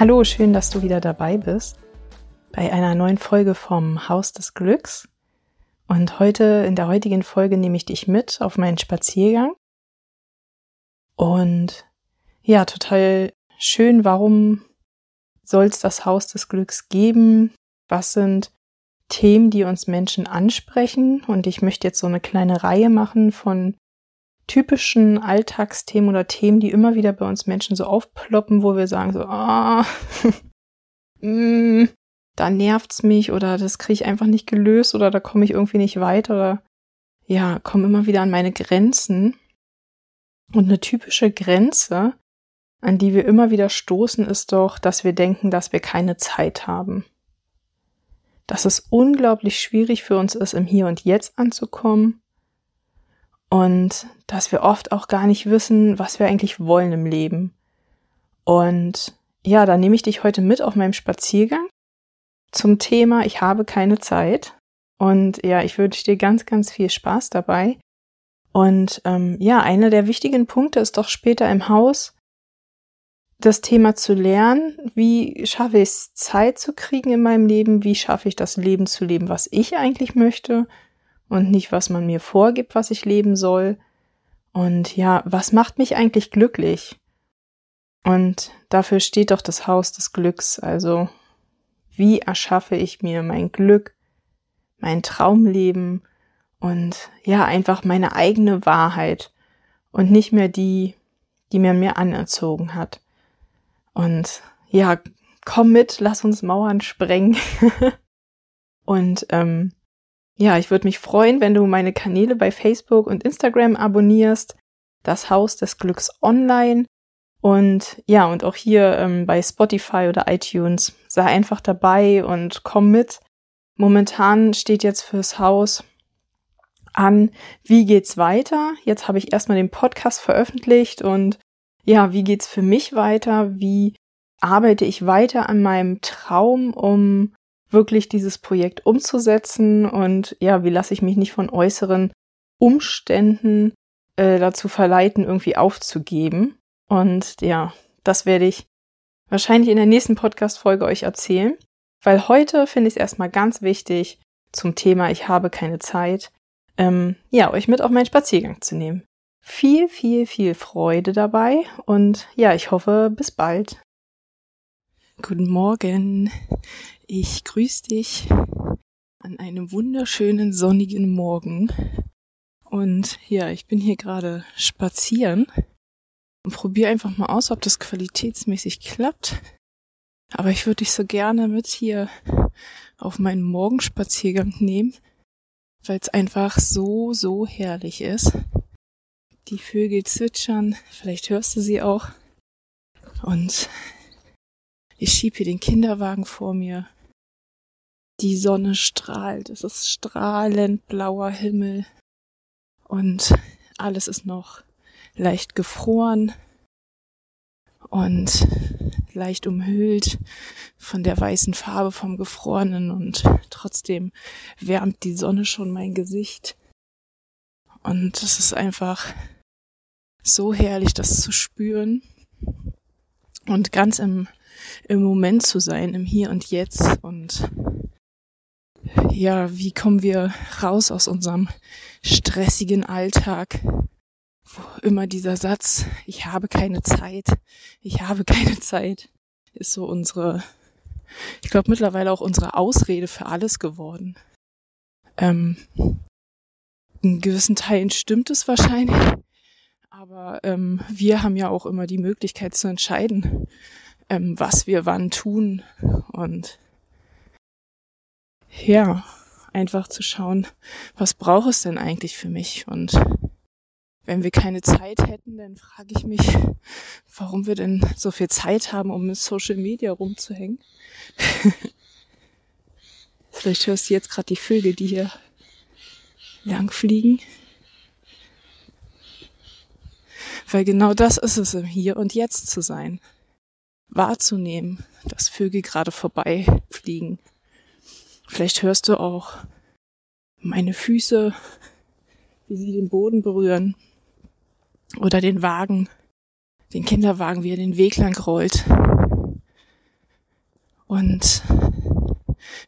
Hallo, schön, dass du wieder dabei bist bei einer neuen Folge vom Haus des Glücks. Und heute, in der heutigen Folge, nehme ich dich mit auf meinen Spaziergang. Und ja, total schön, warum soll es das Haus des Glücks geben? Was sind Themen, die uns Menschen ansprechen? Und ich möchte jetzt so eine kleine Reihe machen von typischen Alltagsthemen oder Themen, die immer wieder bei uns Menschen so aufploppen, wo wir sagen so, ah, mm, da nervt's mich oder das kriege ich einfach nicht gelöst oder da komme ich irgendwie nicht weiter oder ja, komme immer wieder an meine Grenzen. Und eine typische Grenze an die wir immer wieder stoßen, ist doch, dass wir denken, dass wir keine Zeit haben. Dass es unglaublich schwierig für uns ist, im Hier und Jetzt anzukommen und dass wir oft auch gar nicht wissen, was wir eigentlich wollen im Leben. Und ja, da nehme ich dich heute mit auf meinem Spaziergang zum Thema Ich habe keine Zeit. Und ja, ich wünsche dir ganz, ganz viel Spaß dabei. Und ähm, ja, einer der wichtigen Punkte ist doch später im Haus, das Thema zu lernen, wie schaffe ich es, Zeit zu kriegen in meinem Leben, wie schaffe ich das Leben zu leben, was ich eigentlich möchte und nicht, was man mir vorgibt, was ich leben soll. Und ja, was macht mich eigentlich glücklich? Und dafür steht doch das Haus des Glücks. Also, wie erschaffe ich mir mein Glück, mein Traumleben und ja, einfach meine eigene Wahrheit und nicht mehr die, die mir mir anerzogen hat. Und ja, komm mit, lass uns Mauern sprengen. und ähm, ja, ich würde mich freuen, wenn du meine Kanäle bei Facebook und Instagram abonnierst. Das Haus des Glücks online. Und ja, und auch hier ähm, bei Spotify oder iTunes. Sei einfach dabei und komm mit. Momentan steht jetzt fürs Haus an, wie geht's weiter? Jetzt habe ich erstmal den Podcast veröffentlicht und ja, wie geht's für mich weiter? Wie arbeite ich weiter an meinem Traum, um wirklich dieses Projekt umzusetzen? Und ja, wie lasse ich mich nicht von äußeren Umständen äh, dazu verleiten, irgendwie aufzugeben? Und ja, das werde ich wahrscheinlich in der nächsten Podcast-Folge euch erzählen. Weil heute finde ich es erstmal ganz wichtig zum Thema Ich habe keine Zeit, ähm, ja, euch mit auf meinen Spaziergang zu nehmen viel, viel, viel Freude dabei und ja, ich hoffe, bis bald. Guten Morgen. Ich grüße dich an einem wunderschönen sonnigen Morgen. Und ja, ich bin hier gerade spazieren und probiere einfach mal aus, ob das qualitätsmäßig klappt. Aber ich würde dich so gerne mit hier auf meinen Morgenspaziergang nehmen, weil es einfach so, so herrlich ist. Die Vögel zwitschern, vielleicht hörst du sie auch. Und ich schiebe hier den Kinderwagen vor mir. Die Sonne strahlt, es ist strahlend blauer Himmel. Und alles ist noch leicht gefroren und leicht umhüllt von der weißen Farbe vom Gefrorenen. Und trotzdem wärmt die Sonne schon mein Gesicht. Und es ist einfach so herrlich, das zu spüren und ganz im, im Moment zu sein, im Hier und Jetzt. Und ja, wie kommen wir raus aus unserem stressigen Alltag, wo immer dieser Satz, ich habe keine Zeit, ich habe keine Zeit, ist so unsere, ich glaube mittlerweile auch unsere Ausrede für alles geworden. Ähm, in gewissen Teilen stimmt es wahrscheinlich, aber ähm, wir haben ja auch immer die Möglichkeit zu entscheiden, ähm, was wir wann tun. Und ja, einfach zu schauen, was braucht es denn eigentlich für mich? Und wenn wir keine Zeit hätten, dann frage ich mich, warum wir denn so viel Zeit haben, um mit Social Media rumzuhängen. Vielleicht hörst du jetzt gerade die Vögel, die hier lang fliegen. Weil genau das ist es, im Hier und Jetzt zu sein. Wahrzunehmen, dass Vögel gerade vorbei fliegen. Vielleicht hörst du auch meine Füße, wie sie den Boden berühren. Oder den Wagen, den Kinderwagen, wie er den Weg lang rollt. Und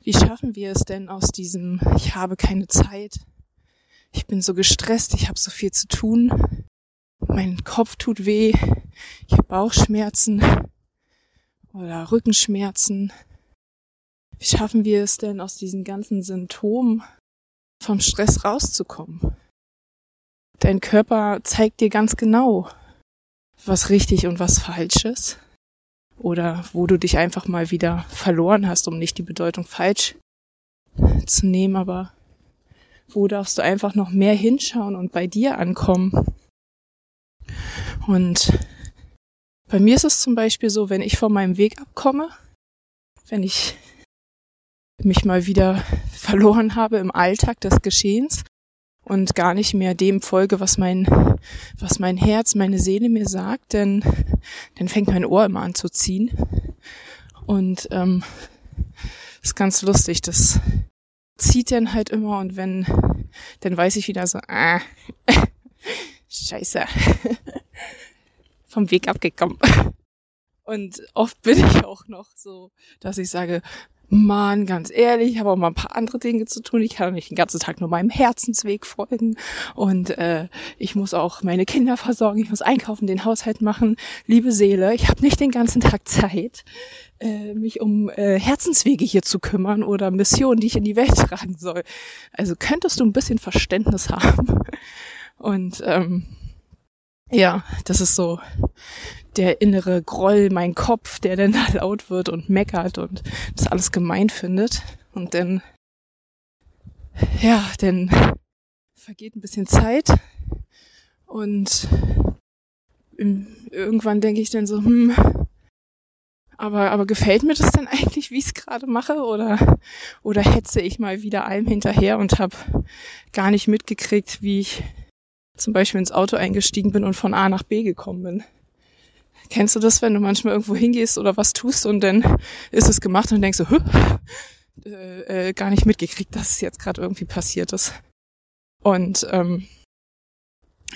wie schaffen wir es denn aus diesem, ich habe keine Zeit, ich bin so gestresst, ich habe so viel zu tun, mein Kopf tut weh, ich habe Bauchschmerzen oder Rückenschmerzen. Wie schaffen wir es denn aus diesen ganzen Symptomen vom Stress rauszukommen? Dein Körper zeigt dir ganz genau, was richtig und was falsch ist. Oder wo du dich einfach mal wieder verloren hast, um nicht die Bedeutung falsch zu nehmen, aber wo darfst du einfach noch mehr hinschauen und bei dir ankommen? Und bei mir ist es zum Beispiel so, wenn ich von meinem Weg abkomme, wenn ich mich mal wieder verloren habe im Alltag des Geschehens und gar nicht mehr dem folge, was mein, was mein Herz, meine Seele mir sagt, denn dann fängt mein Ohr immer an zu ziehen. Und ähm, ist ganz lustig, das zieht dann halt immer und wenn, dann weiß ich wieder so, ah, scheiße, vom Weg abgekommen. Und oft bin ich auch noch so, dass ich sage, Mann, ganz ehrlich, ich habe auch mal ein paar andere Dinge zu tun. Ich kann nicht den ganzen Tag nur meinem Herzensweg folgen. Und äh, ich muss auch meine Kinder versorgen, ich muss einkaufen, den Haushalt machen. Liebe Seele, ich habe nicht den ganzen Tag Zeit, äh, mich um äh, Herzenswege hier zu kümmern oder Missionen, die ich in die Welt tragen soll. Also könntest du ein bisschen Verständnis haben. Und ähm, ja, das ist so der innere Groll, mein Kopf, der dann da laut wird und meckert und das alles gemein findet. Und dann, ja, dann vergeht ein bisschen Zeit und irgendwann denke ich dann so, hm, aber, aber gefällt mir das denn eigentlich, wie ich es gerade mache? Oder, oder hetze ich mal wieder allem hinterher und habe gar nicht mitgekriegt, wie ich zum Beispiel ins Auto eingestiegen bin und von A nach B gekommen bin. Kennst du das, wenn du manchmal irgendwo hingehst oder was tust und dann ist es gemacht und denkst so, äh, äh, gar nicht mitgekriegt, dass es jetzt gerade irgendwie passiert ist. Und ähm,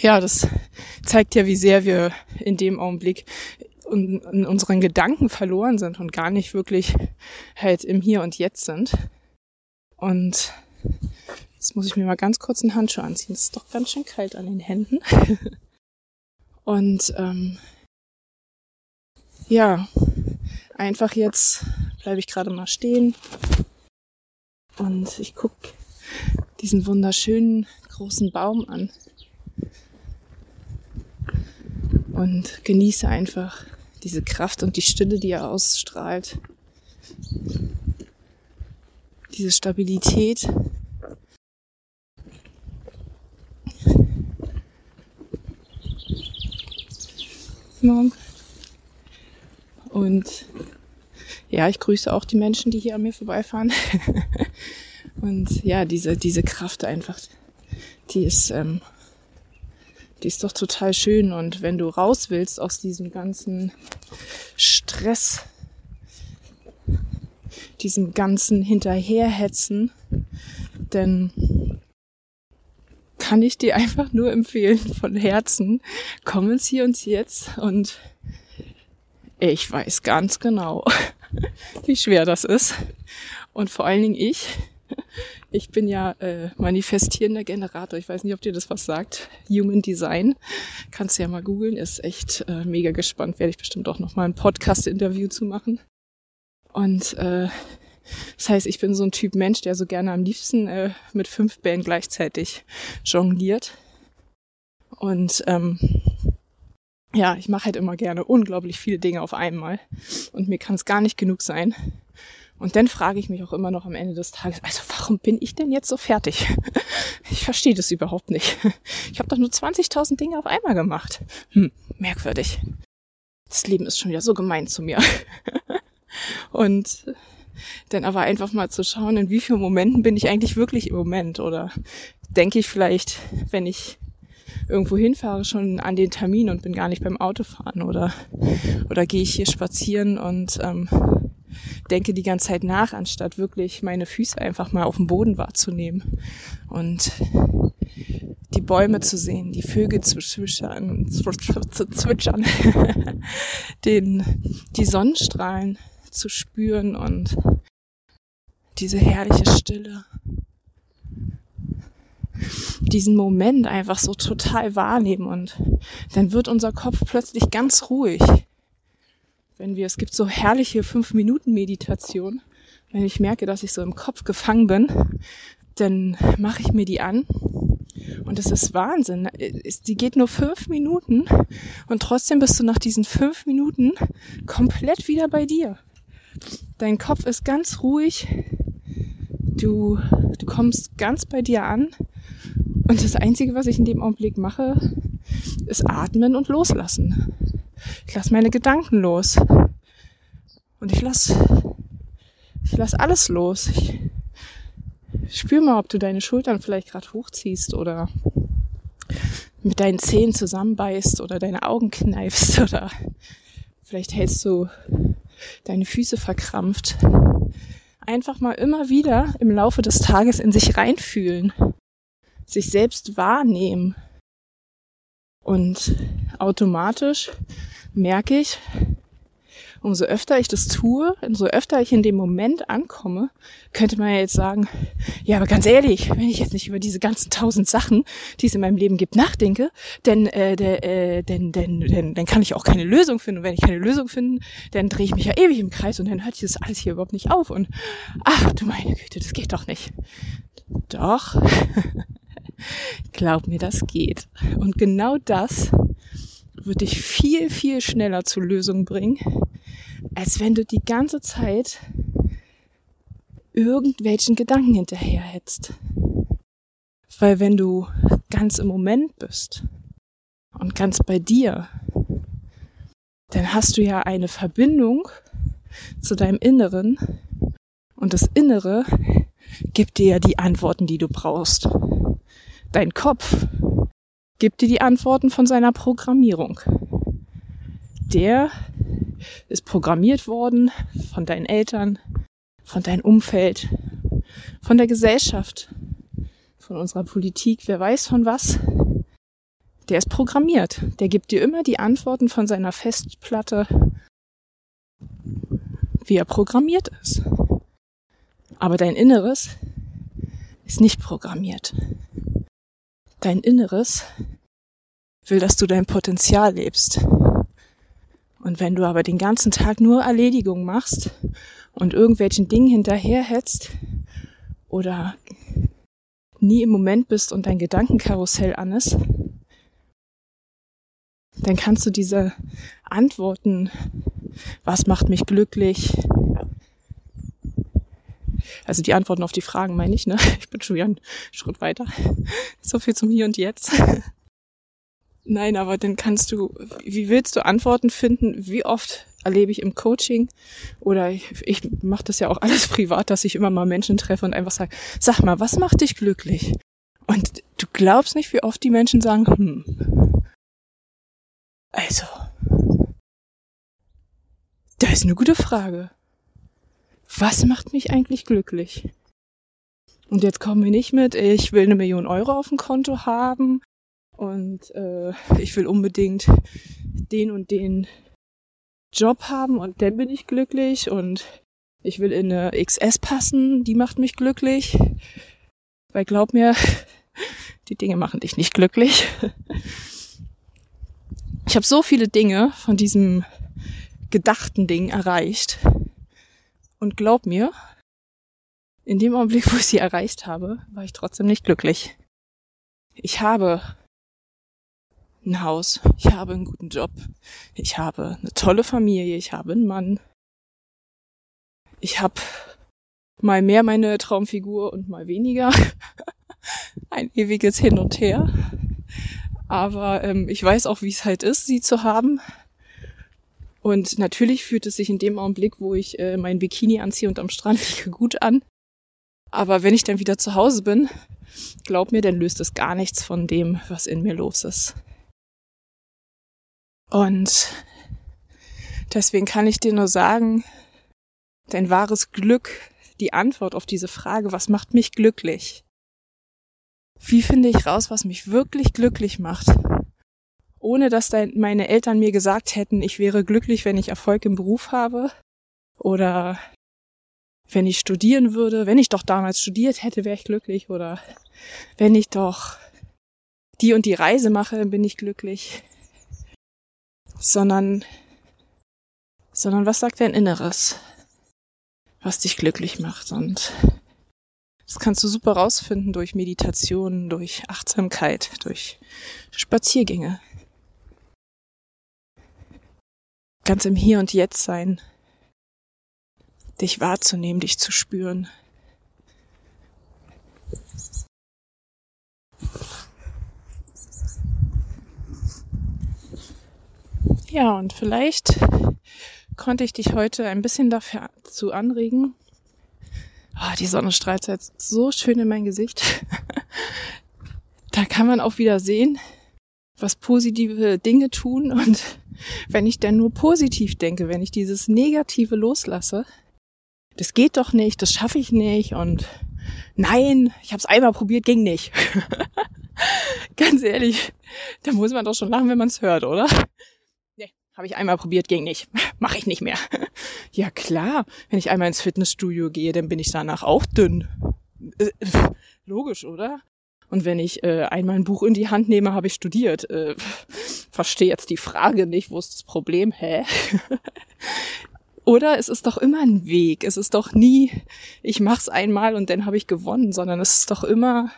ja, das zeigt ja, wie sehr wir in dem Augenblick in, in unseren Gedanken verloren sind und gar nicht wirklich halt im Hier und Jetzt sind. Und jetzt muss ich mir mal ganz kurz einen Handschuh anziehen. Es ist doch ganz schön kalt an den Händen. und ähm, ja, einfach jetzt bleibe ich gerade mal stehen und ich guck diesen wunderschönen großen Baum an und genieße einfach diese Kraft und die Stille, die er ausstrahlt. Diese Stabilität. Morgen. Und ja, ich grüße auch die Menschen, die hier an mir vorbeifahren. und ja, diese, diese Kraft einfach, die ist, ähm, die ist doch total schön. Und wenn du raus willst aus diesem ganzen Stress, diesem ganzen Hinterherhetzen, dann kann ich dir einfach nur empfehlen von Herzen, komm ins Hier und Jetzt und ich weiß ganz genau, wie schwer das ist. Und vor allen Dingen ich. Ich bin ja äh, manifestierender Generator. Ich weiß nicht, ob dir das was sagt. Human Design. Kannst du ja mal googeln. Ist echt äh, mega gespannt. Werde ich bestimmt auch noch mal ein Podcast-Interview zu machen. Und äh, das heißt, ich bin so ein Typ Mensch, der so gerne am liebsten äh, mit fünf Bällen gleichzeitig jongliert. Und ähm, ja, ich mache halt immer gerne unglaublich viele Dinge auf einmal. Und mir kann es gar nicht genug sein. Und dann frage ich mich auch immer noch am Ende des Tages, also warum bin ich denn jetzt so fertig? Ich verstehe das überhaupt nicht. Ich habe doch nur 20.000 Dinge auf einmal gemacht. Hm, merkwürdig. Das Leben ist schon wieder so gemein zu mir. Und dann aber einfach mal zu schauen, in wie vielen Momenten bin ich eigentlich wirklich im Moment oder denke ich vielleicht, wenn ich irgendwo hinfahre, schon an den Termin und bin gar nicht beim Autofahren oder, oder gehe ich hier spazieren und ähm, denke die ganze Zeit nach, anstatt wirklich meine Füße einfach mal auf dem Boden wahrzunehmen und die Bäume zu sehen, die Vögel zu zwitschern, zu zwitschern, den, die Sonnenstrahlen zu spüren und diese herrliche Stille. Diesen Moment einfach so total wahrnehmen und dann wird unser Kopf plötzlich ganz ruhig. Wenn wir, es gibt so herrliche fünf Minuten Meditation. Wenn ich merke, dass ich so im Kopf gefangen bin, dann mache ich mir die an und es ist Wahnsinn. Die geht nur fünf Minuten und trotzdem bist du nach diesen fünf Minuten komplett wieder bei dir. Dein Kopf ist ganz ruhig. Du, du kommst ganz bei dir an. Und das Einzige, was ich in dem Augenblick mache, ist atmen und loslassen. Ich lasse meine Gedanken los. Und ich lasse ich lass alles los. Ich spür mal, ob du deine Schultern vielleicht gerade hochziehst oder mit deinen Zehen zusammenbeißt oder deine Augen kneifst oder vielleicht hältst du deine Füße verkrampft. Einfach mal immer wieder im Laufe des Tages in sich reinfühlen, sich selbst wahrnehmen. Und automatisch merke ich, umso öfter ich das tue, umso öfter ich in dem Moment ankomme, könnte man ja jetzt sagen, ja, aber ganz ehrlich, wenn ich jetzt nicht über diese ganzen tausend Sachen, die es in meinem Leben gibt, nachdenke, denn, äh, äh, denn, denn, denn, dann kann ich auch keine Lösung finden. Und wenn ich keine Lösung finde, dann drehe ich mich ja ewig im Kreis und dann hört sich das alles hier überhaupt nicht auf. Und ach du meine Güte, das geht doch nicht. Doch. Glaub mir, das geht. Und genau das wird dich viel, viel schneller zur Lösung bringen, als wenn du die ganze Zeit irgendwelchen Gedanken hinterherhetzt. Weil wenn du ganz im Moment bist und ganz bei dir, dann hast du ja eine Verbindung zu deinem Inneren und das Innere gibt dir ja die Antworten, die du brauchst. Dein Kopf gibt dir die Antworten von seiner Programmierung. Der ist programmiert worden von deinen Eltern, von deinem Umfeld, von der Gesellschaft, von unserer Politik, wer weiß von was. Der ist programmiert. Der gibt dir immer die Antworten von seiner Festplatte, wie er programmiert ist. Aber dein Inneres ist nicht programmiert. Dein Inneres will, dass du dein Potenzial lebst. Und wenn du aber den ganzen Tag nur Erledigung machst und irgendwelchen Dingen hinterherhetzt oder nie im Moment bist und dein Gedankenkarussell an ist, dann kannst du diese Antworten, was macht mich glücklich, also die Antworten auf die Fragen meine ich, ne? Ich bin schon wieder einen Schritt weiter. So viel zum Hier und Jetzt. Nein, aber dann kannst du, wie willst du Antworten finden? Wie oft erlebe ich im Coaching oder ich, ich mache das ja auch alles privat, dass ich immer mal Menschen treffe und einfach sage, sag mal, was macht dich glücklich? Und du glaubst nicht, wie oft die Menschen sagen, hm, also, das ist eine gute Frage. Was macht mich eigentlich glücklich? Und jetzt kommen wir nicht mit, ich will eine Million Euro auf dem Konto haben und äh, ich will unbedingt den und den Job haben und dann bin ich glücklich und ich will in eine XS passen, die macht mich glücklich. Weil glaub mir, die Dinge machen dich nicht glücklich. Ich habe so viele Dinge von diesem gedachten Ding erreicht. Und glaub mir, in dem Augenblick, wo ich sie erreicht habe, war ich trotzdem nicht glücklich. Ich habe ein Haus, ich habe einen guten Job, ich habe eine tolle Familie, ich habe einen Mann, Ich habe mal mehr meine Traumfigur und mal weniger. Ein ewiges Hin und Her. Aber ähm, ich weiß auch, wie es halt ist, sie zu haben. Und natürlich fühlt es sich in dem Augenblick, wo ich äh, mein Bikini anziehe und am Strand liege, gut an. Aber wenn ich dann wieder zu Hause bin, glaub mir, dann löst es gar nichts von dem, was in mir los ist. Und deswegen kann ich dir nur sagen, dein wahres Glück, die Antwort auf diese Frage, was macht mich glücklich? Wie finde ich raus, was mich wirklich glücklich macht? Ohne dass meine Eltern mir gesagt hätten, ich wäre glücklich, wenn ich Erfolg im Beruf habe oder wenn ich studieren würde, wenn ich doch damals studiert hätte, wäre ich glücklich oder wenn ich doch die und die Reise mache, bin ich glücklich. Sondern, sondern was sagt dein Inneres, was dich glücklich macht und das kannst du super rausfinden durch Meditation, durch Achtsamkeit, durch Spaziergänge. Ganz im Hier und Jetzt sein, dich wahrzunehmen, dich zu spüren. Ja, und vielleicht konnte ich dich heute ein bisschen dafür zu anregen. Oh, die Sonne strahlt jetzt so schön in mein Gesicht. da kann man auch wieder sehen, was positive Dinge tun. Und wenn ich dann nur positiv denke, wenn ich dieses Negative loslasse, das geht doch nicht, das schaffe ich nicht und nein, ich habe es einmal probiert, ging nicht. Ganz ehrlich, da muss man doch schon lachen, wenn man es hört, oder? Nee, habe ich einmal probiert, ging nicht. Mache ich nicht mehr. ja klar, wenn ich einmal ins Fitnessstudio gehe, dann bin ich danach auch dünn. Äh, logisch, oder? Und wenn ich äh, einmal ein Buch in die Hand nehme, habe ich studiert. Äh, verstehe jetzt die Frage nicht, wo ist das Problem? Hä? Oder es ist doch immer ein Weg. Es ist doch nie, ich mach's einmal und dann habe ich gewonnen, sondern es ist doch immer,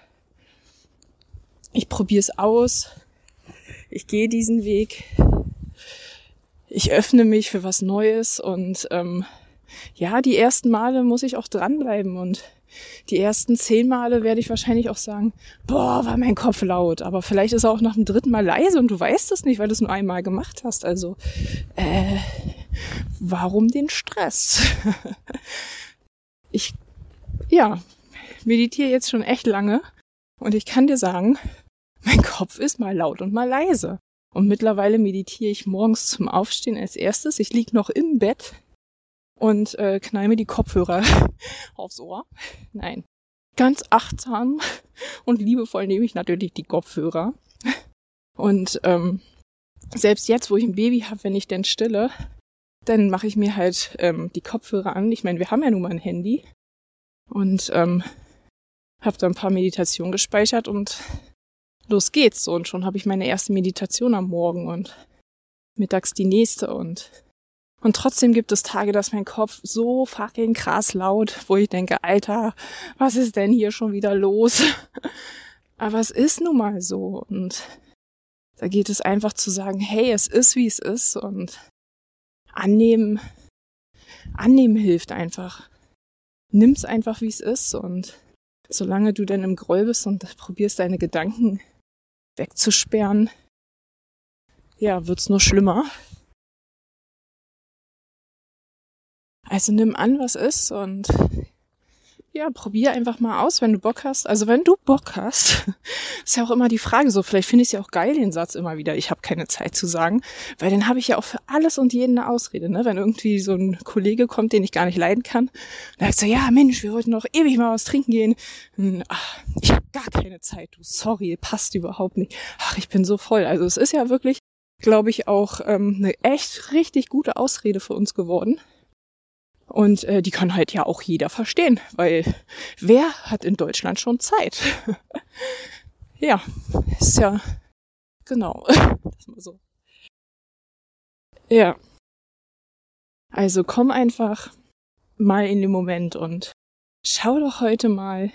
ich probiere es aus, ich gehe diesen Weg, ich öffne mich für was Neues und ähm, ja, die ersten Male muss ich auch dranbleiben und die ersten zehn Male werde ich wahrscheinlich auch sagen, boah, war mein Kopf laut. Aber vielleicht ist er auch nach dem dritten Mal leise und du weißt es nicht, weil du es nur einmal gemacht hast. Also, äh, warum den Stress? ich, ja, meditiere jetzt schon echt lange und ich kann dir sagen, mein Kopf ist mal laut und mal leise. Und mittlerweile meditiere ich morgens zum Aufstehen als erstes. Ich lieg noch im Bett und äh, knall mir die Kopfhörer aufs Ohr. Nein. Ganz achtsam und liebevoll nehme ich natürlich die Kopfhörer. Und ähm, selbst jetzt, wo ich ein Baby habe, wenn ich denn stille, dann mache ich mir halt ähm, die Kopfhörer an. Ich meine, wir haben ja nun mal ein Handy und ähm, habe da ein paar Meditationen gespeichert und los geht's. Und schon habe ich meine erste Meditation am Morgen und mittags die nächste und und trotzdem gibt es Tage, dass mein Kopf so fucking krass laut, wo ich denke, Alter, was ist denn hier schon wieder los? Aber es ist nun mal so und da geht es einfach zu sagen, hey, es ist wie es ist und annehmen, annehmen hilft einfach. Nimm's einfach wie es ist und solange du dann im Groll bist und probierst deine Gedanken wegzusperren, ja, wird's nur schlimmer. Also nimm an, was ist und ja, probier einfach mal aus, wenn du Bock hast. Also wenn du Bock hast, ist ja auch immer die Frage so, vielleicht finde ich es ja auch geil, den Satz immer wieder, ich habe keine Zeit zu sagen, weil dann habe ich ja auch für alles und jeden eine Ausrede, ne? Wenn irgendwie so ein Kollege kommt, den ich gar nicht leiden kann, dann sagst du, ja Mensch, wir wollten noch ewig mal was trinken gehen. Hm, ach, ich habe gar keine Zeit, du, sorry, passt überhaupt nicht. Ach, ich bin so voll. Also es ist ja wirklich, glaube ich, auch ähm, eine echt richtig gute Ausrede für uns geworden und äh, die kann halt ja auch jeder verstehen, weil wer hat in Deutschland schon Zeit? ja, ist ja genau. das mal so. Ja. Also komm einfach mal in den Moment und schau doch heute mal,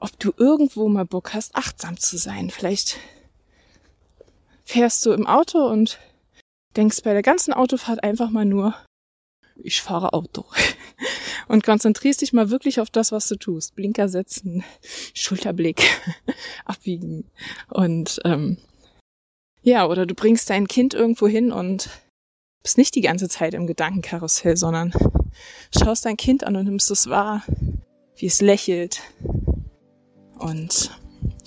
ob du irgendwo mal Bock hast, achtsam zu sein. Vielleicht fährst du im Auto und denkst bei der ganzen Autofahrt einfach mal nur, ich fahre Auto. Und konzentrierst dich mal wirklich auf das, was du tust. Blinker setzen, Schulterblick, abbiegen. Und ähm, ja, oder du bringst dein Kind irgendwo hin und bist nicht die ganze Zeit im Gedankenkarussell, sondern schaust dein Kind an und nimmst es wahr, wie es lächelt und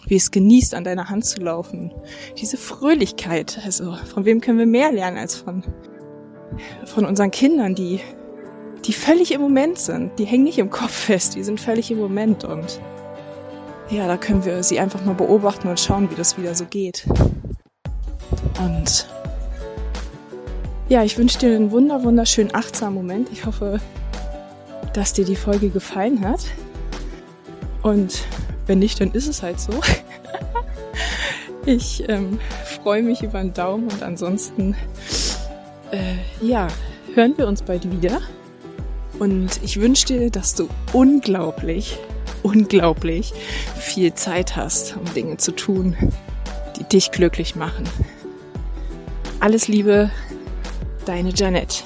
wie es genießt, an deiner Hand zu laufen. Diese Fröhlichkeit, also von wem können wir mehr lernen als von, von unseren Kindern, die, die völlig im Moment sind. Die hängen nicht im Kopf fest, die sind völlig im Moment und ja, da können wir sie einfach mal beobachten und schauen, wie das wieder so geht. Und ja, ich wünsche dir einen wunder, wunderschönen, achtsamen Moment. Ich hoffe, dass dir die Folge gefallen hat. Und wenn nicht, dann ist es halt so. ich ähm, freue mich über einen Daumen und ansonsten, äh, ja, hören wir uns bald wieder. Und ich wünsche dir, dass du unglaublich, unglaublich viel Zeit hast, um Dinge zu tun, die dich glücklich machen. Alles Liebe, deine Janet.